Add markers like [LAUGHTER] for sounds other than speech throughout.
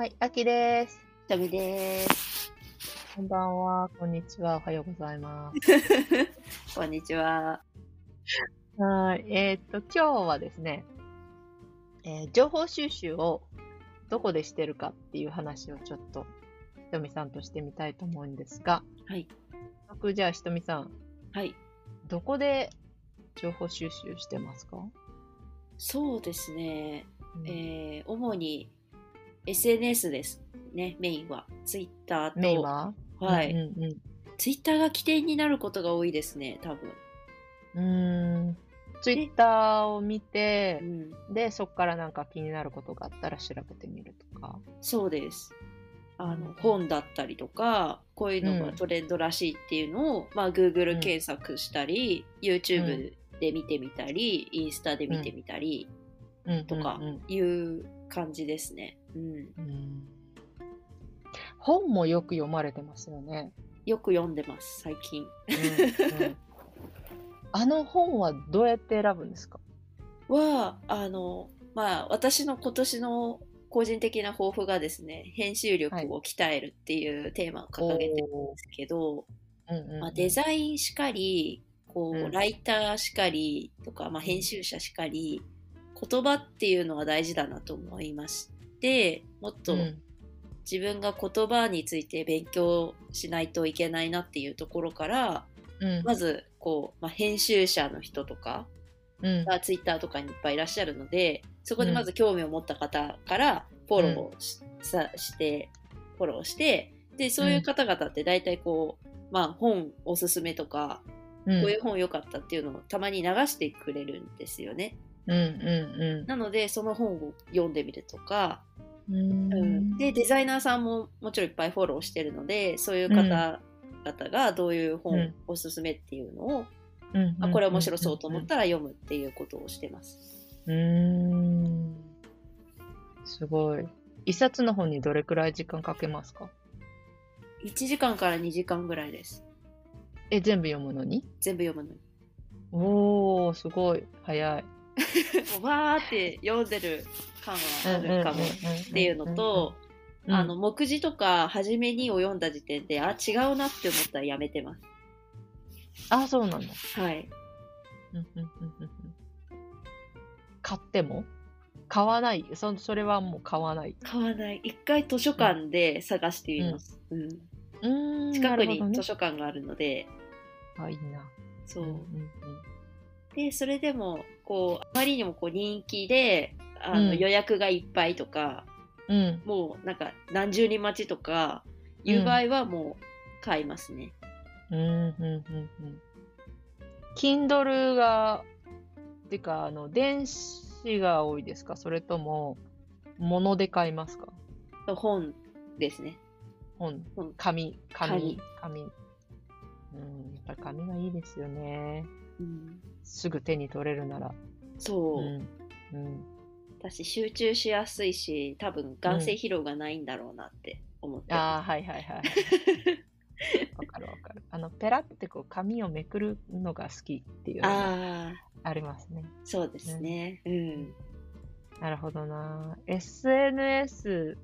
はい、あきです。ひとみです。こんばんは、こんにちは、おはようございます。[LAUGHS] こんにちは。はい、えーっと、今日はですね、えー情報収集をどこでしてるかっていう話をちょっと、ひとみさんとしてみたいと思うんですが、はい。僕、じゃあひとみさん、はい。どこで情報収集してますか、そうですね。うんえー、主に SNS ですね、メインは。ツイッターと。メインは？はい、うんうんツイッターが起点になることが多いですね、多分。うん。ツイッターを見てう、ん。で、そこからなんか気になることがあったら調べてみるとか。そうです。あの、本だったりとか、こういうのがトレンドらしいっていうのを、まあ、Google 検索したり、YouTube で見てみたり、インスタで見てみたり、うんとかうんうんいう感じですね。うん。うん本もよく読まれてますよね。よく読んでます、最近。うんうん [LAUGHS] あの本はどうやって選ぶんですか？は、あの、まあ、私の今年の個人的な抱負がですね、編集力を鍛えるっていうテーマを掲げてるんですけど、うんうんうんまあ、デザインしかり、こう、うんライターしかりとか、まあ、編集者しかり、言葉っていうのは大事だなと思いまして、もっとうん。自分が言葉について勉強しないといけないなっていうところから、うん。まず、こう、まあ、編集者の人とか、うん。がツイッターとかにいっぱいいらっしゃるので、そこでまず興味を持った方からフォローし,、さして、フォローして、で、そういう方々って大体こう、まあ本おすすめとか、うん。こういう本良かったっていうのをたまに流してくれるんですよね。うんうんなので、その本を読んでみるとか、うんうんで、デザイナーさんももちろんいっぱいフォローしてるので、そういう方々がどういううん本おすすめっていうのを、うんあ、これ面白そうと思ったら読むっていうことをしてます。うーんすごい。一冊の本にどれくらい時間かけますか？1時間から2時間ぐらいです。え、全部読むのに？全部読むのに。おー、すごい。早い。[LAUGHS] わーって読んでる感はあるかもっていうのと、うん、あの、目次とか初めにを読んだ時点で、あ、違うなって思ったらやめてます。あ、そうなんだ。はい。買っても？買わない？そそれはもう買わない？買わない。一回図書館で探してみます。うん。うーん近くに図書館があるので、あ、いいな。そう。んんで、それでも、こう、あまりにもこう人気で、あの、うん予約がいっぱいとか、うん。うん。もうなんか何十人待ちとかいう場合はもう買いますね。うん、うん、うん、うん。Kindle が、てか、あの、電子が多いですか？それとも、物で買いますか？本ですね。本本、紙、紙紙、紙。うん、やっぱり紙がいいですよね。うん、すぐ手に取れるなら。そう。うん。うん。私集中しやすいし多分眼性疲労がないんだろうなって思ってああ、まはいはいはい。[LAUGHS] わかるわかる。あの、ペラってこう、紙をめくるのが好きっていうすのがああありますね。そうですねうんなるほどな。SNS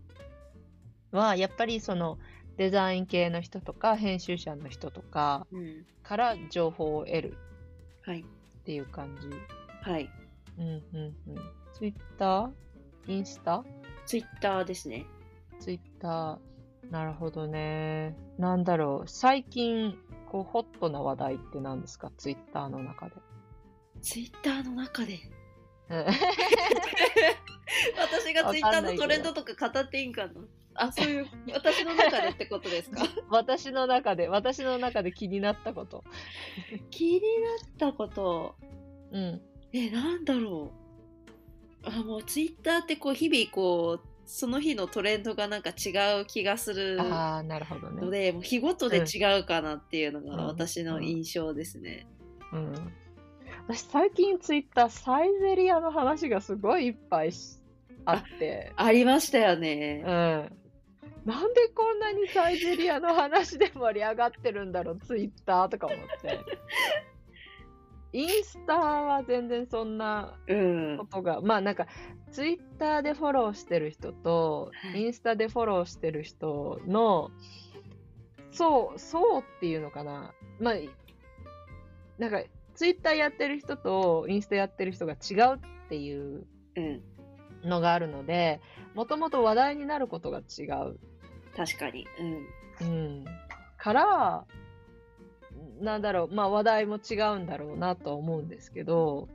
はやっぱりそのデザイン系の人とか編集者の人とかうんから情報を得るはいっていう感じ。はいうんうんうん。Twitter? インスタ？ツイッターですね ?Twitter。なるほどね。なんだろう。最近、こう、ホットな話題って何ですか ?Twitter の中で。ツイッターの中で？うん [LAUGHS] 私がツイッターのトレンドとか語っていいんかな？あそういう私の中でってことですか？[LAUGHS] 私の中で、私の中で気になったこと。気になったこと？うん。えなんだろうあもうツイッターってこう日々こうその日のトレンドがなんか違う気がするああ、なるほどね。ので、もう日ごとで違うかなっていうのうんが私の印象ですね。うん。私最近ツイッターサイゼリアの話がすごいいっぱいしあって、ありましたようん。ね。なんでこんなにサイゼリアの話で盛り上がってるんだろう、ツイッターとか思って。インスタは全然そんなうんこ。とが、まあなんか、ツイッターでフォローしてる人と、はいインスタでフォローしてる人の、そう、そうっていうのかな。まあ、なんか、ツイッターやってる人とインスタやってる人が違うっていううん。のがあるので、もともと話題になることが違う。確かに。うん。うん。から、なんだろう、まあ話題も違うんだろうなとは思うんですけど、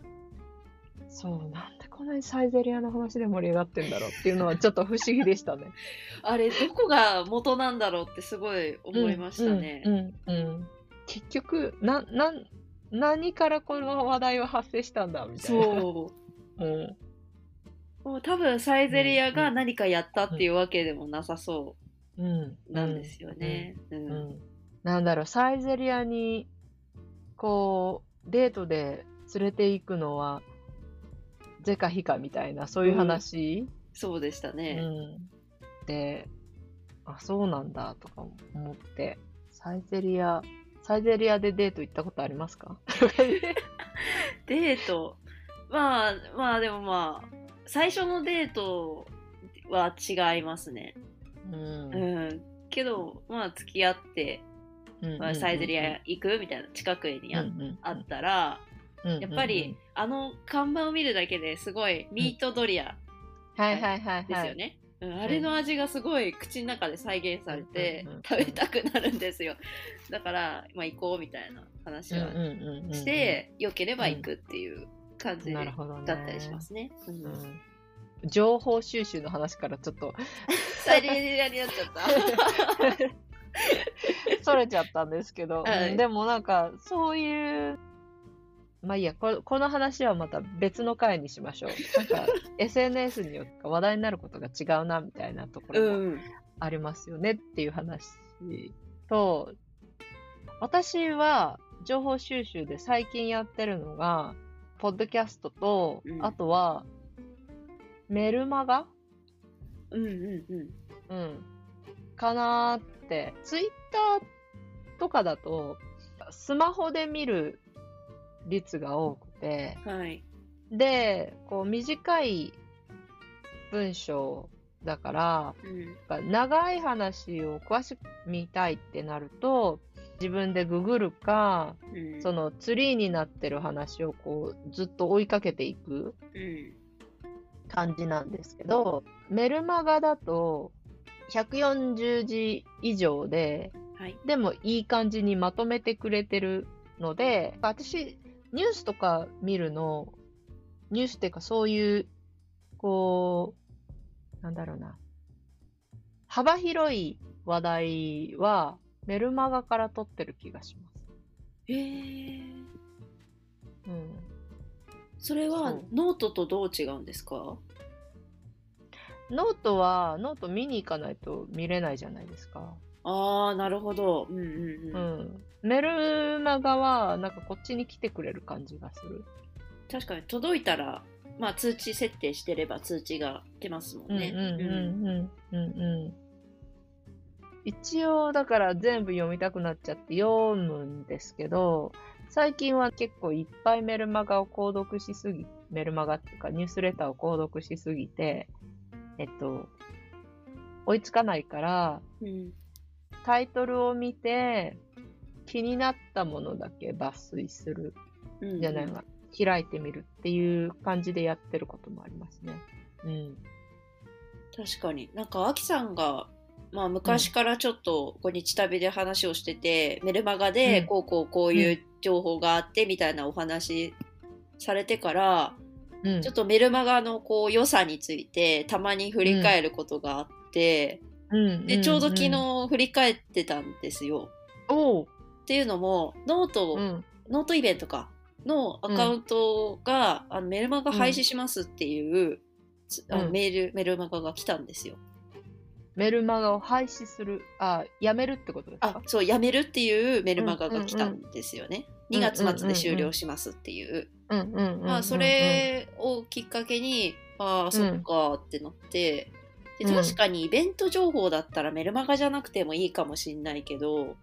そう、なんでこんなにサイゼリアの話で盛り上がってんだろうっていうのはちょっと不思議でしたね。[LAUGHS] あれ、どこが元なんだろうってすごい思いましたね。うん、うん、うん。結局、な、なん、何からこの話題は発生したんだみたいな。そう。うん。もう多分サイゼリアが何かやったっていうわけでもなさそうん。うなん。ですよね。う。ん。なん。だろう、サイゼリアに、こう、デートで連れて行くのは、是か非かみたいな、そういう話、そうでしたねう。ん。で、あ、そうなん。だとか思って、サイゼリア、サイゼリアでデート行ったことありますかデート。まあ、まあでもまあ、最初のデートは違いますね。うんうん。けど、まあ付き合って、まあ、サイゼリア行くみたいな近くにあ,、あったら、やっぱり、あの看板を見るだけですごいミートドリアはいはいはいはい。ですよね。うんあれの味がすごい口の中で再現されて食べたくなるんですよ。だから、まあ、行こうみたいな話はして、良ければ行くっていう感じだ。ったりしますね。うんうん情報収集の話からちょっとサイレリアになっちゃった。[LAUGHS] それちゃったんですけど、はいうんでもなんかそういうまあいいやここの話はまた別の回にしましょうなんか [LAUGHS] SNS によって話題になることが違うなみたいなところもうん。ありますよねっていう話と私は情報収集で最近やってるのがポッドキャストと、うんあとはメルマガうんうんうん。うん。かなーって。ツイッターとかだと、スマホで見る率が多くて、はい。で、こう短い文章だから、うん。長い話を詳しく見たいってなると、自分でググるか、うん。そのツリーになってる話をこうずっと追いかけていくうん。感じなんですけど、メルマガだと140字以上で、はい。でもいい感じにまとめてくれてるので、私、ニュースとか見るの、ニュースっていうかそういう、こう、なんだろうな、幅広い話題はメルマガから取ってる気がします。へえ。うん。それはノートとどう違うんですか？ノートは、ノート見に行かないと見れないじゃないですか。ああ、なるほど。うんうんううん。ん。メルマガは、なんかこっちに来てくれる感じがする。確かに届いたら、まあ通知設定してれば通知が出ますもんね。うんうんうんうんうんうん。一応、だから全部読みたくなっちゃって読むんですけど、最近は結構いっぱいメルマガを購読しすぎ、メルマガっていうかニュースレターを購読しすぎて、えっと、追いつかないから、うん。タイトルを見て、気になったものだけ抜粋する。じゃないわ。開いてみるっていう感じでやってることもありますね。うん。確かに。なんか、アキさんが、まあ、昔からちょっと、こう日旅で話をしてて、メルマガで、うん。こうこうこういう情報があって、みたいなお話されてから、うん。ちょっとメルマガのこう良さについて、たまに振り返ることがあって、うん。で、ちょうど昨ん。日振り返ってたんですよ。っていうのも、ノート、うん、ノートイベントか、のアカウントが、あのメルマガ廃止しますっていう、つあのうん。メール、メルマガが来たんですよ。メルマガを廃止する、あ、やめるってことですか、あそう、やめるっていうメルマガが来たんですよね。うん2月末で終了しますっていう。まあ、それをきっかけに、ああ、そっかってなって、でうん。確かにイベント情報だったらメルマガじゃなくてもいいかもしんないけど、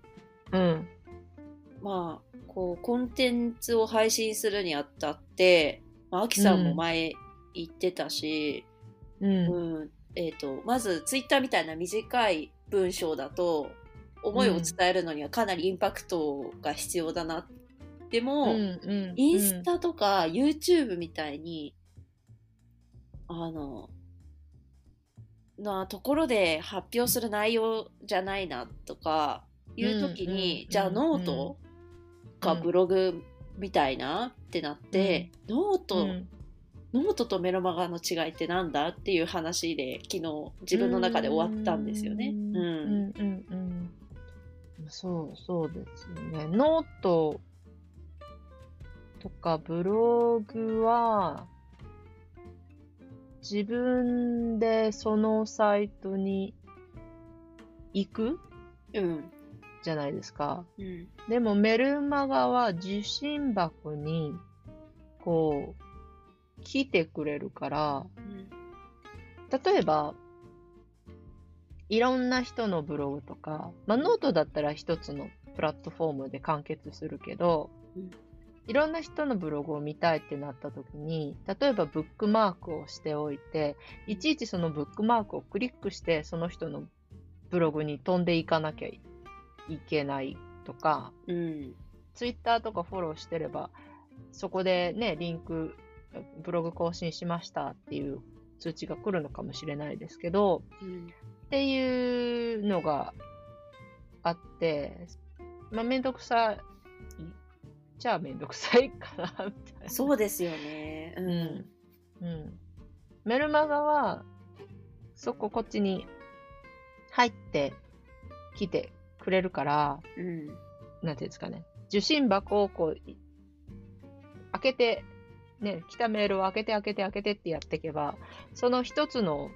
うん、まあ、こう、コンテンツを配信するにあたって、まあ、アキさんも前言ってたし、うん。うん、えっ、と、まずツイッターみたいな短い文章だと、思いを伝えるのにはかなりインパクトが必要だな。でも、うんインスタとか YouTube みたいに、あの、なところで発表する内容じゃないなとかいう時に、うんじゃあノートかブログみたいなってなって、うん。ノートとメルマガの違いってなんだっていう話で昨日自分の中で終わったんですよね。うん。うんうんうん。そう、そうですよね。ノートとかブログは、自分でそのサイトに行くうん。じゃないですか。うん。でもメルマガは受信箱に、こう、来てくれるから、うん。例えば、いろんな人のブログとか、まあ、ノートだったら一つのプラットフォームで完結するけど、うんいろんな人のブログを見たいってなった時に、例えばブックマークをしておいて、いちいちそのブックマークをクリックして、その人のブログに飛んでいかなきゃいけないとか、うん。ツイッターとかフォローしてれば、そこでね、リンク、ブログ更新しましたっていう通知が来るのかもしれないですけど、うん。っていうのがあって、まあ、めんどくさい。じゃあめんどくさいかな、みたいな。そうですよね。うん。うん。メルマガは、そここっちに入ってきてくれるから、うん。なんていうんですかね。受信箱をこう、い開けて、ね、来たメールを開けて開けて開けてってやっていけば、その一つの、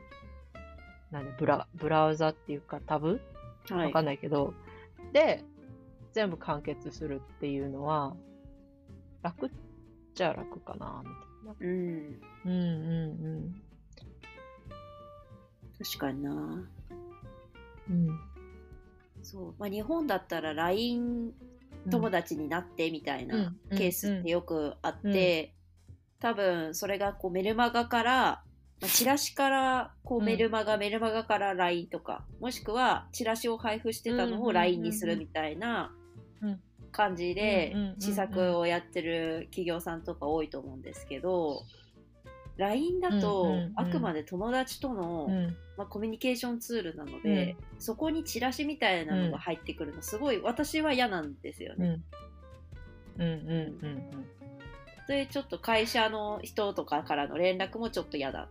なんで、ブラ、ブラウザっていうかタブ？はいわか。んないけど、で、全部完結するっていうのは、楽っちゃ楽かな、みたいな。うん。うんうん確かにな。うん。うん。そう。まあ、日本だったら LINE 友達になってみたいなうんケースってよくあって、多分それがこうメルマガから、まあ、チラシからこううんメルマガ、メルマガから LINE とか、もしくはチラシを配布してたのをうんうんうんうん。LINE にするみたいな感じでうんうんうんうん。施策をやってる企業さんとか多いと思うんですけど、LINE だとうんうんうん。あくまで友達との、うん。まあ、コミュニケーションツールなので、そこにチラシみたいなのが入ってくるのすごい私は嫌なんですよね。うん。うんうんうんそれちょっと会社の人とかからの連絡もちょっと嫌だ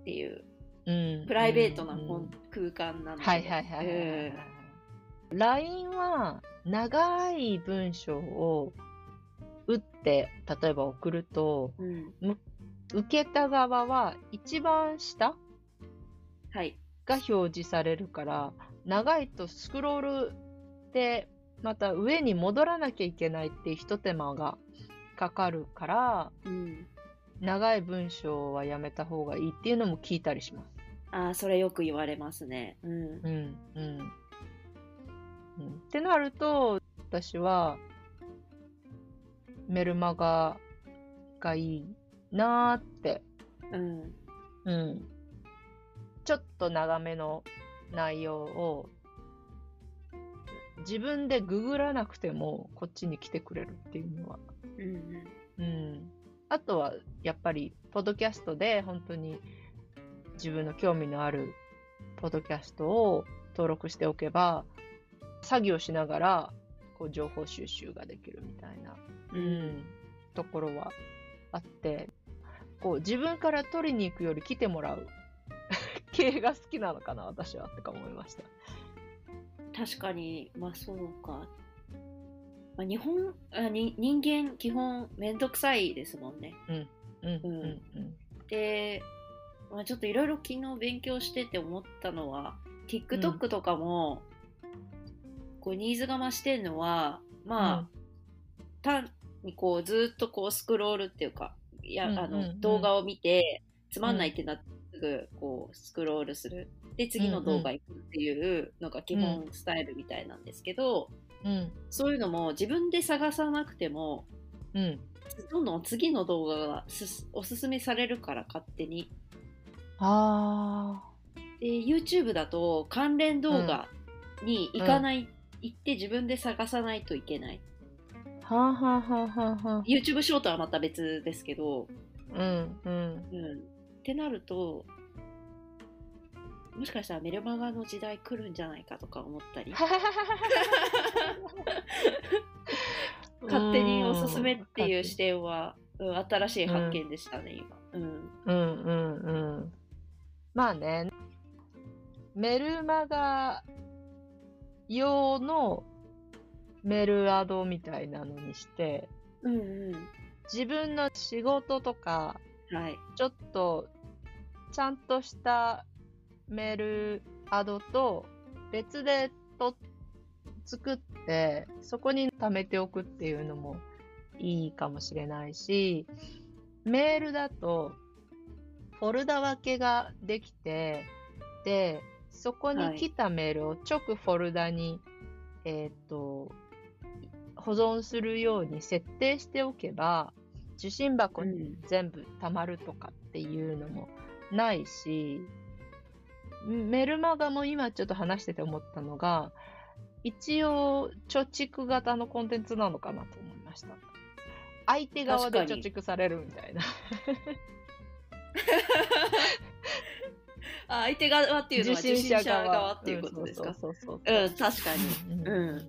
っていううん。うん。プライベートなうん本空間なので、はいはいはいはい。LINE は長い文章を打って、例えば送ると、うんうん受けた側は一番下はいが表示されるから、長いとスクロールで、また上に戻らなきゃいけないっていう一手間がかかるから、うん、長い文章はやめた方がいいっていうのも聞いたりします。ああそれよく言われますね。うんうん、うん。うん、ってなると、私は、メルマガがいいなーって、うんうん。ちょっと長めの内容を、自分でググらなくても、こっちに来てくれるっていうのは。うんうん。あとは、やっぱり、ポッドキャストで、本当に、自分の興味のある、ポッドキャストを登録しておけば、作業しながら、こう、情報収集ができるみたいな、ううんん、ところはあって、こう、自分から取りに行くより来てもらう [LAUGHS] 系が好きなのかな、私は、ってか思いました。確かにまあそうか、まあ、日本あに人間基本めんどくさいですもんね。うん、うん、うん、で、まあ、ちょっといろいろ昨日勉強してて思ったのは TikTok とかも、こうニーズが増してるのはまあ、単にこうずっとこうスクロールっていうかいや、あの動画を見てつまんないってなってすぐこうスクロールするで次の動画行くっていうのが基本スタイルみたいなんですけど、うん。そういうのも自分で探さなくても、うん。どんどん次の動画がすおすすめされるから勝手に。あで、YouTube だと関連動画に行かない、行って自分で探さないといけない。あ。はあはあはあはあはあ。YouTube ショートはまた別ですけど、うんうん。うん。ってなると、もしかしたらメルマガの時代来るんじゃないかとか思ったり、[LAUGHS] 勝手におすすめっていう視点は、うん、新しい発見でしたね、今。うん。うんうんうん。まあね、メルマガ用のメルアドみたいなのにして、うんう自分の仕事とか、ん。はい。ちょっとちゃんとしたメールアドと別でと作って、そこに貯めておくっていうのもいいかもしれないし、メールだとフォルダ分けができて、で、そこに来たメールを直フォルダに、えーっと、保存するように設定しておけば、受信箱に全部溜まるとかっていうのもないし、メルマガも今ちょっと話してて思ったのが、一応貯蓄型のコンテンツなのかなと思いました。相手側で貯蓄されるみたいな。[LAUGHS] あ相手側っていうのは受信者側っていうことですか？うんそうそうそうそううん、確かに。うんうん。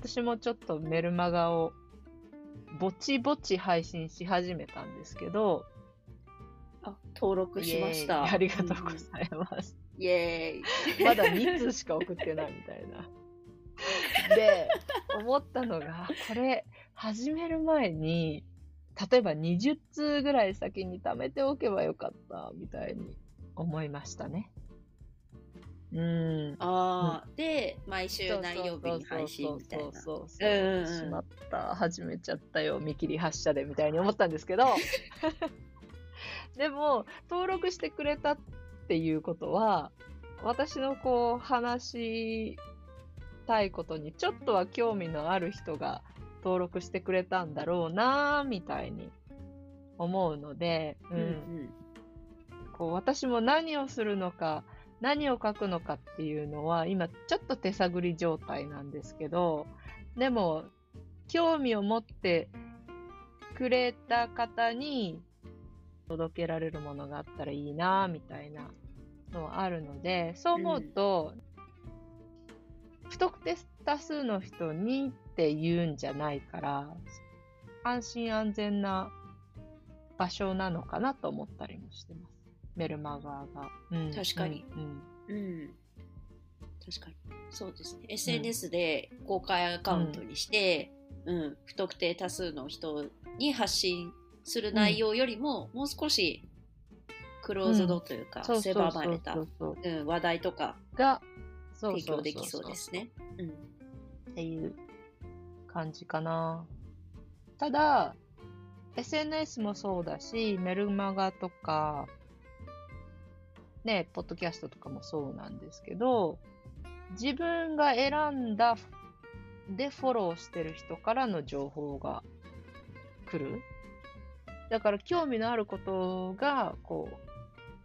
私もちょっとメルマガをぼちぼち配信し始めたんですけど、あ、登録しました。ありがとうございます。イエーイ。[LAUGHS] まだ2通しか送ってないみたいな。[LAUGHS] で、思ったのが、これ、始める前に、例えば20通ぐらい先に貯めておけばよかった、みたいに思いましたね。うん。ああ、で、毎週何曜日に配信みたいな。そうそうそうしまった、始めちゃったよ、見切り発車で、みたいに思ったんですけど、[LAUGHS] でも、登録してくれたっていうことは、私のこう、話したいことにちょっとは興味のある人が登録してくれたんだろうな、みたいに思うので、うんうん。こう私も何をするのか、何を書くのかっていうのは、今ちょっと手探り状態なんですけど、でも、興味を持ってくれた方に届けられるものがあったらいいな、みたいなのはあるので、そう思うと、不特定多数の人にって言うんじゃないから、安心安全な場所なのかなと思ったりもしてます。メルマガが。うん確かに。うんうん。確かに。そうですね。SNS で公開アカウントにして、うん、不特定多数の人に発信する内容よりも、もう少しクローズドというか、狭まれた話題とかが、そう提供できそうですね。うん。っていう感じかな。ただ、SNS もそうだし、メルマガとか、ね、ポッドキャストとかもそうなんですけど、自分が選んだでフォローしてる人からの情報が来る。だから興味のあることが、こ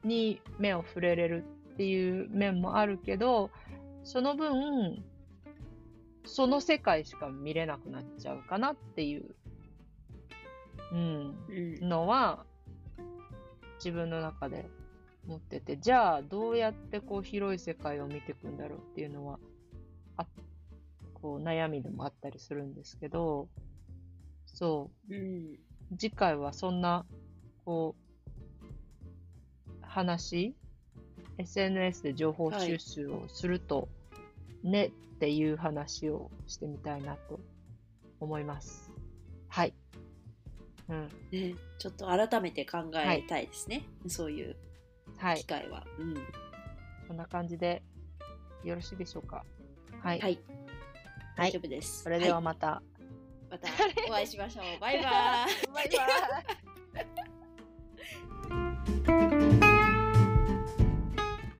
う、に目を触れれるっていう面もあるけど、その分、その世界しか見れなくなっちゃうかなっていう、うん、のは、自分の中で持ってて、じゃあどうやってこう広い世界を見ていくんだろうっていうのは、あこう悩みでもあったりするんですけど、そううん。う、次回はそんな、こう、話 ?SNS で情報収集をすると、ねっていう話をしてみたいなと思います。はい。うん。ね、ちょっと改めて考えたいですね。そういうはい機。会は。うん。こんな感じでよろしいでしょうか。はい。はい。大丈夫です。それではまた。いまたお会いしましょう。バイバイ。バイバイ。